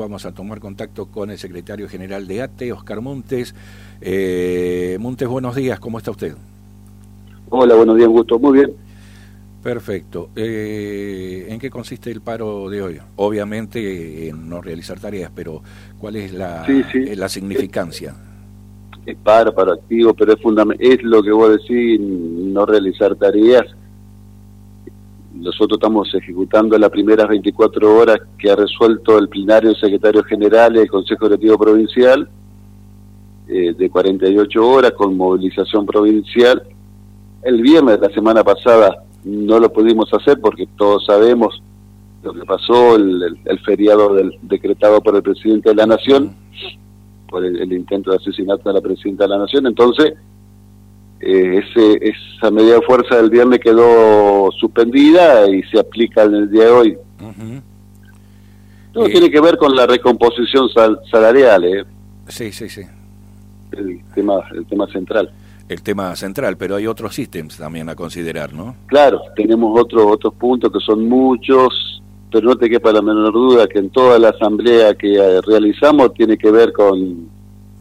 vamos a tomar contacto con el secretario general de ATE, Oscar Montes. Eh, Montes, buenos días, ¿cómo está usted? Hola, buenos días, gusto, muy bien. Perfecto. Eh, ¿En qué consiste el paro de hoy? Obviamente en no realizar tareas, pero ¿cuál es la, la significancia? Es paro, paro activo, pero es, es lo que vos decís, no realizar tareas nosotros estamos ejecutando las primeras 24 horas que ha resuelto el plenario secretario general del Consejo Directivo Provincial, eh, de 48 horas con movilización provincial. El viernes de la semana pasada no lo pudimos hacer porque todos sabemos lo que pasó, el, feriado del, decretado por el presidente de la Nación, por el intento de asesinato de la presidenta de la Nación. Entonces, eh, ese, esa medida de fuerza del viernes quedó suspendida y se aplica en el día de hoy. Todo eh, tiene que ver con la recomposición salarial. ¿eh? Sí, sí, sí. El tema, el tema central. El tema central, pero hay otros sistemas también a considerar, ¿no? Claro, tenemos otros otros puntos que son muchos, pero no te quepa la menor duda que en toda la asamblea que eh, realizamos tiene que ver con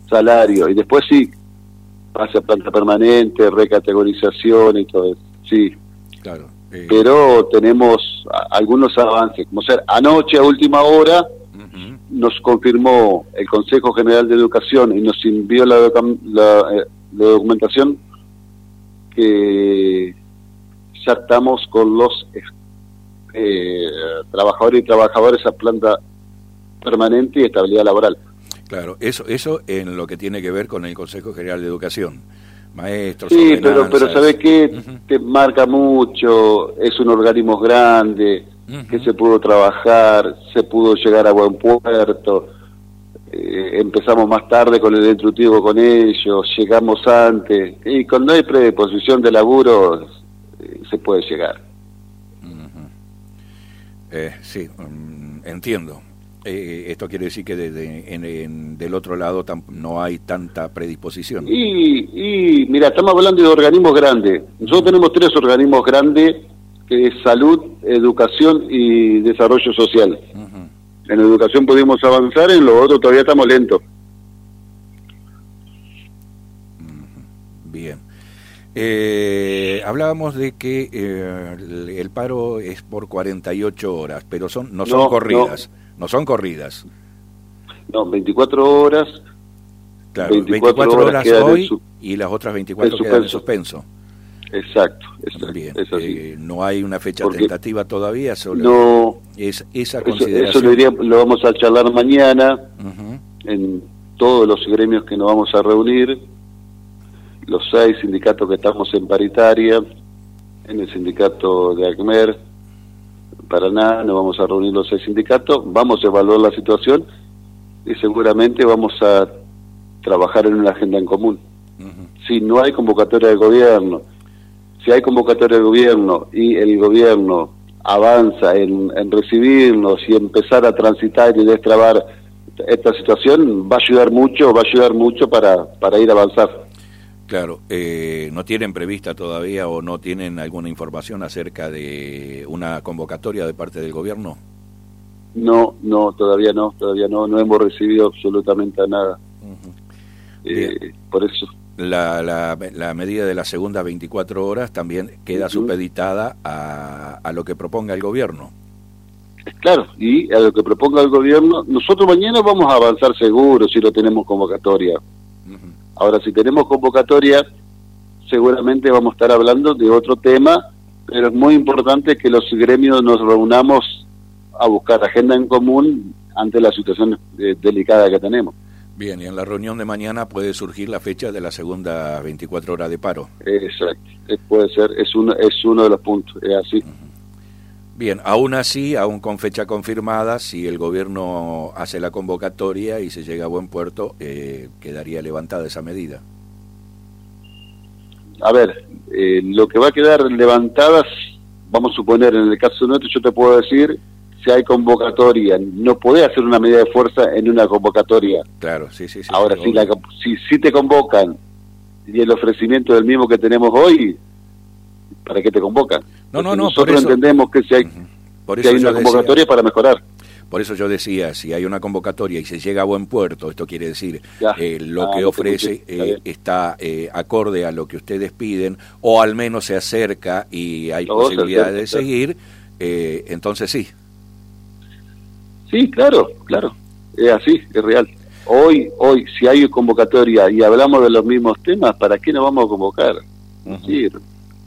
salario. Y después sí, pase a planta permanente, recategorización y todo eso. Sí. Claro. Eh, Pero tenemos algunos avances, como ser anoche a última hora nos confirmó el Consejo General de Educación y nos envió la, eh, documentación que ya estamos con los eh, trabajadores y trabajadoras a planta permanente y estabilidad laboral. Claro, eso, eso en lo que tiene que ver con el Consejo General de Educación. Maestros, Sí, pero, pero ¿sabes qué? Te marca mucho, es un organismo grande, que se pudo trabajar, se pudo llegar a buen puerto, eh, empezamos más tarde con el instructivo con ellos, llegamos antes, y cuando hay predisposición de laburo eh, se puede llegar. eh, sí, mm, entiendo. Eh, esto quiere decir que en, del otro lado no hay tanta predisposición. Y, mira, estamos hablando de organismos grandes. Nosotros tenemos tres organismos grandes, que es salud, educación y desarrollo social. En educación pudimos avanzar, en lo otro todavía estamos lentos. Bien. Eh, hablábamos de que eh, el paro es por 48 horas, pero son no son corridas. No son corridas. No, 24 horas. Claro, 24, horas, hoy y las otras 24 quedan en suspenso. Exacto, Bien. Eh, no hay una fecha tentativa todavía, solo no, es esa consideración. Eso, lo, vamos a charlar mañana en todos los gremios que nos vamos a reunir, los seis sindicatos que estamos en paritaria, en el sindicato de ACMER, Paraná, nos vamos a reunir los seis sindicatos, vamos a evaluar la situación y seguramente vamos a trabajar en una agenda en común. Si no hay convocatoria de gobierno, si hay convocatoria de gobierno y el gobierno avanza en, en recibirnos y empezar a transitar y destrabar esta situación, va a ayudar mucho, va a ayudar mucho para, para ir a avanzar. Claro, eh, ¿no tienen prevista todavía o no tienen alguna información acerca de una convocatoria de parte del gobierno? No, no, todavía no, todavía no, no hemos recibido absolutamente nada. Eh, por eso. La, la, medida de las segundas 24 horas también queda supeditada a, a lo que proponga el gobierno. Claro, y a lo que proponga el gobierno, nosotros mañana vamos a avanzar seguro si lo tenemos convocatoria. Ahora, si tenemos convocatoria, seguramente vamos a estar hablando de otro tema, pero es muy importante que los gremios nos reunamos a buscar agenda en común ante la situación eh, delicada que tenemos. Bien, y en la reunión de mañana puede surgir la fecha de la segunda 24 horas de paro. Exacto, eh, puede ser, es uno, es uno de los puntos, es así. Bien, aún así, aún con fecha confirmada, si el gobierno hace la convocatoria y se llega a buen puerto, eh, quedaría levantada esa medida. A ver, eh, lo que va a quedar levantadas, vamos a suponer, en el caso nuestro, yo te puedo decir, si hay convocatoria, no puede hacer una medida de fuerza en una convocatoria. Claro, sí, sí, sí. Ahora, si, la, si, si te convocan y el ofrecimiento del mismo que tenemos hoy, ¿para qué te convocan? No, no, no. Nosotros entendemos que si hay, una convocatoria para mejorar. Por eso yo decía, si hay una convocatoria y se llega a buen puerto, esto quiere decir Ya. eh, lo Ah, que ofrece eh, está eh, acorde a lo que ustedes piden, o al menos se acerca y hay se posibilidad de acerca, claro. seguir, eh, entonces sí. Sí, claro, claro. Es así, es real. Hoy, hoy, si hay convocatoria y hablamos de los mismos temas, ¿para qué nos vamos a convocar? Sí,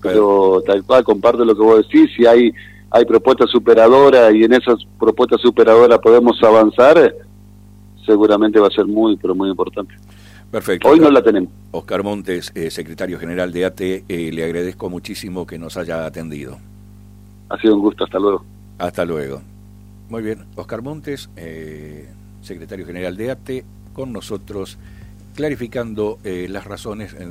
pero tal cual, comparto lo que vos decís, si hay, hay propuestas superadoras y en esas propuestas superadoras podemos avanzar, seguramente va a ser muy, pero muy importante. Perfecto. Hoy no la tenemos. Oscar Montes, eh, secretario general de ATE, eh, le agradezco muchísimo que nos haya atendido. Ha sido un gusto, hasta luego. Hasta luego. Muy bien, Oscar Montes, eh, secretario general de ATE, con nosotros clarificando eh, las razones de